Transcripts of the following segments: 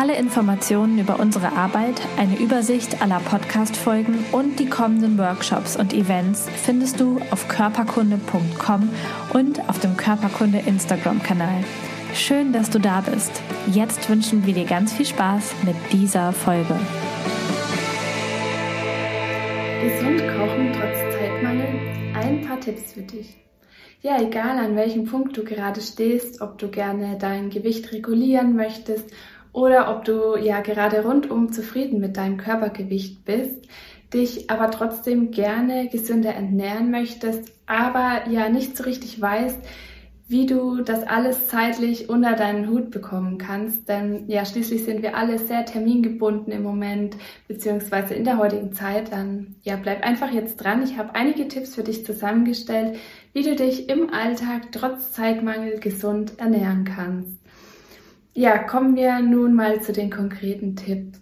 Alle Informationen über unsere Arbeit, eine Übersicht aller Podcast-Folgen und die kommenden Workshops und Events findest du auf körperkunde.com und auf dem Körperkunde Instagram-Kanal. Schön, dass du da bist. Jetzt wünschen wir dir ganz viel Spaß mit dieser Folge. Gesund kochen trotz Zeitmangel. Ein paar Tipps für dich. Ja, egal an welchem Punkt du gerade stehst, ob du gerne dein Gewicht regulieren möchtest oder ob du ja gerade rundum zufrieden mit deinem Körpergewicht bist, dich aber trotzdem gerne gesünder ernähren möchtest, aber ja nicht so richtig weißt, wie du das alles zeitlich unter deinen Hut bekommen kannst. Denn ja, schließlich sind wir alle sehr termingebunden im Moment, beziehungsweise in der heutigen Zeit. Dann ja, bleib einfach jetzt dran. Ich habe einige Tipps für dich zusammengestellt, wie du dich im Alltag trotz Zeitmangel gesund ernähren kannst. Ja, kommen wir nun mal zu den konkreten Tipps.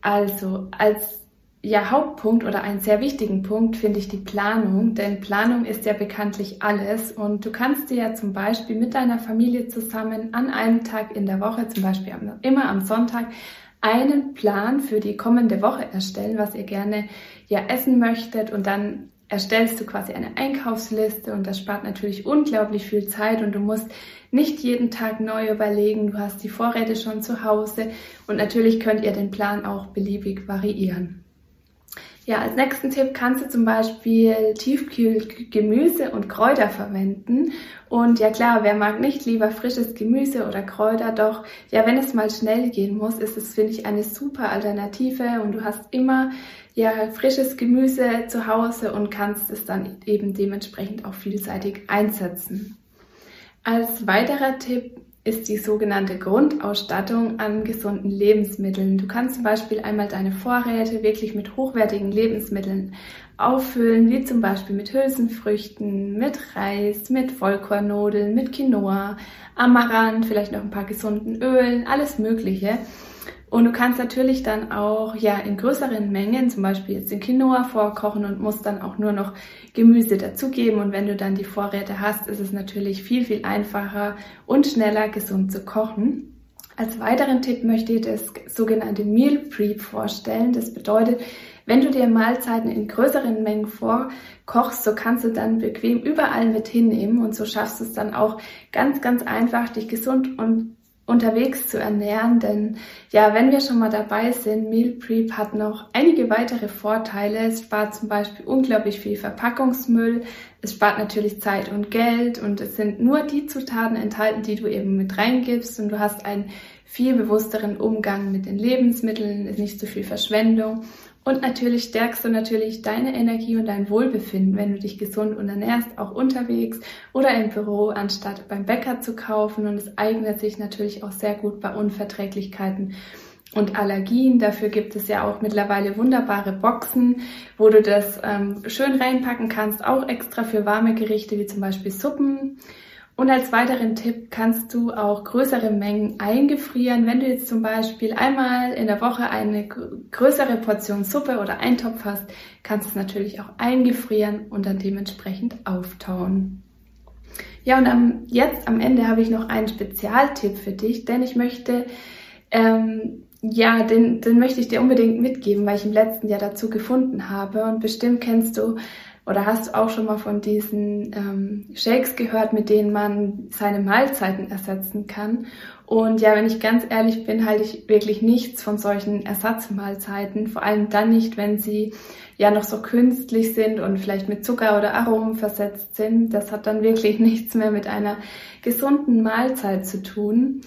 Also, als ja, Hauptpunkt oder einen sehr wichtigen Punkt finde ich die Planung, denn Planung ist ja bekanntlich alles und du kannst dir ja zum Beispiel mit deiner Familie zusammen an einem Tag in der Woche, zum Beispiel immer am Sonntag, einen Plan für die kommende Woche erstellen, was ihr gerne ja essen möchtet und dann erstellst du quasi eine Einkaufsliste und das spart natürlich unglaublich viel Zeit und du musst nicht jeden Tag neu überlegen, du hast die Vorräte schon zu Hause und natürlich könnt ihr den Plan auch beliebig variieren. Ja, als nächsten Tipp kannst du zum Beispiel Tiefkühlgemüse und Kräuter verwenden. Und ja klar, wer mag nicht lieber frisches Gemüse oder Kräuter? Doch ja, wenn es mal schnell gehen muss, ist es, finde ich, eine super Alternative und du hast immer ja frisches Gemüse zu Hause und kannst es dann eben dementsprechend auch vielseitig einsetzen. Als weiterer Tipp ist die sogenannte Grundausstattung an gesunden Lebensmitteln. Du kannst zum Beispiel einmal deine Vorräte wirklich mit hochwertigen Lebensmitteln auffüllen, wie zum Beispiel mit Hülsenfrüchten, mit Reis, mit Vollkornnudeln, mit Quinoa, Amaranth, vielleicht noch ein paar gesunden Ölen, alles Mögliche. Und du kannst natürlich dann auch ja in größeren Mengen, zum Beispiel jetzt den Quinoa vorkochen und musst dann auch nur noch Gemüse dazugeben. Und wenn du dann die Vorräte hast, ist es natürlich viel, viel einfacher und schneller gesund zu kochen. Als weiteren Tipp möchte ich das sogenannte Meal Prep vorstellen. Das bedeutet, wenn du dir Mahlzeiten in größeren Mengen vorkochst, so kannst du dann bequem überall mit hinnehmen und so schaffst du es dann auch ganz, ganz einfach, dich gesund und unterwegs zu ernähren, denn ja, wenn wir schon mal dabei sind, Meal Prep hat noch einige weitere Vorteile. Es spart zum Beispiel unglaublich viel Verpackungsmüll, es spart natürlich Zeit und Geld. Und es sind nur die Zutaten enthalten, die du eben mit reingibst. Und du hast einen viel bewussteren Umgang mit den Lebensmitteln, ist nicht so viel Verschwendung und natürlich stärkst du natürlich deine Energie und dein Wohlbefinden, wenn du dich gesund und ernährst, auch unterwegs oder im Büro, anstatt beim Bäcker zu kaufen. Und es eignet sich natürlich auch sehr gut bei Unverträglichkeiten und Allergien. Dafür gibt es ja auch mittlerweile wunderbare Boxen, wo du das ähm, schön reinpacken kannst, auch extra für warme Gerichte wie zum Beispiel Suppen und als weiteren Tipp kannst du auch größere Mengen eingefrieren. Wenn du jetzt zum Beispiel einmal in der Woche eine größere Portion Suppe oder Eintopf hast, kannst du es natürlich auch eingefrieren und dann dementsprechend auftauen. Ja, und am, jetzt am Ende habe ich noch einen Spezialtipp für dich, denn ich möchte, ähm, ja, den, den möchte ich dir unbedingt mitgeben, weil ich im letzten Jahr dazu gefunden habe. Und bestimmt kennst du oder hast du auch schon mal von diesen ähm, Shakes gehört, mit denen man seine Mahlzeiten ersetzen kann? Und ja, wenn ich ganz ehrlich bin, halte ich wirklich nichts von solchen Ersatzmahlzeiten. Vor allem dann nicht, wenn sie ja noch so künstlich sind und vielleicht mit Zucker oder Aromen versetzt sind. Das hat dann wirklich nichts mehr mit einer gesunden Mahlzeit zu tun.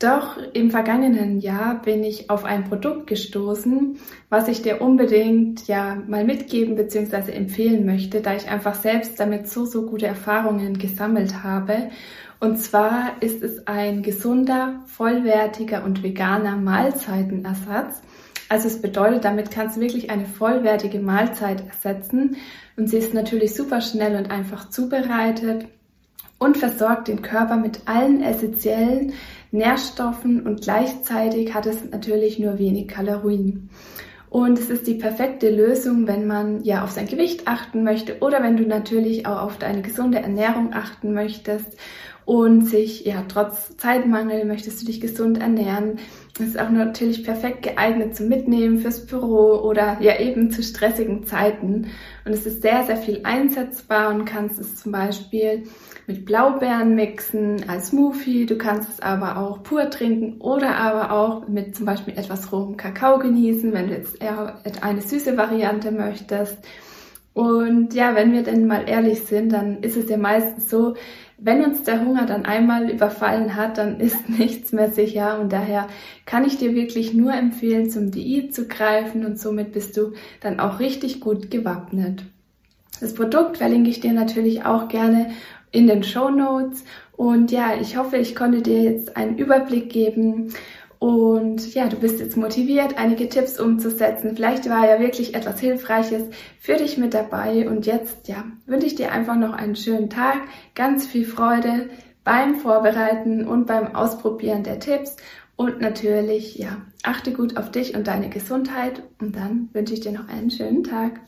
Doch im vergangenen Jahr bin ich auf ein Produkt gestoßen, was ich dir unbedingt ja mal mitgeben bzw. empfehlen möchte, da ich einfach selbst damit so, so gute Erfahrungen gesammelt habe. Und zwar ist es ein gesunder, vollwertiger und veganer Mahlzeitenersatz. Also es bedeutet, damit kannst du wirklich eine vollwertige Mahlzeit ersetzen und sie ist natürlich super schnell und einfach zubereitet und versorgt den Körper mit allen essentiellen Nährstoffen und gleichzeitig hat es natürlich nur wenig Kalorien. Und es ist die perfekte Lösung, wenn man ja auf sein Gewicht achten möchte oder wenn du natürlich auch auf deine gesunde Ernährung achten möchtest und sich, ja, trotz Zeitmangel möchtest du dich gesund ernähren. Es ist auch natürlich perfekt geeignet zum Mitnehmen fürs Büro oder ja eben zu stressigen Zeiten. Und es ist sehr, sehr viel einsetzbar und kannst es zum Beispiel mit Blaubeeren mixen als Smoothie. Du kannst es aber auch pur trinken oder aber auch mit zum Beispiel etwas rohem Kakao genießen, wenn du jetzt eher eine süße Variante möchtest. Und ja, wenn wir denn mal ehrlich sind, dann ist es ja meistens so, wenn uns der Hunger dann einmal überfallen hat, dann ist nichts mehr sicher. Und daher kann ich dir wirklich nur empfehlen, zum Diät zu greifen und somit bist du dann auch richtig gut gewappnet. Das Produkt verlinke ich dir natürlich auch gerne in den Show Notes. Und ja, ich hoffe, ich konnte dir jetzt einen Überblick geben und ja, du bist jetzt motiviert, einige Tipps umzusetzen. Vielleicht war ja wirklich etwas Hilfreiches für dich mit dabei. Und jetzt, ja, wünsche ich dir einfach noch einen schönen Tag, ganz viel Freude beim Vorbereiten und beim Ausprobieren der Tipps. Und natürlich, ja, achte gut auf dich und deine Gesundheit. Und dann wünsche ich dir noch einen schönen Tag.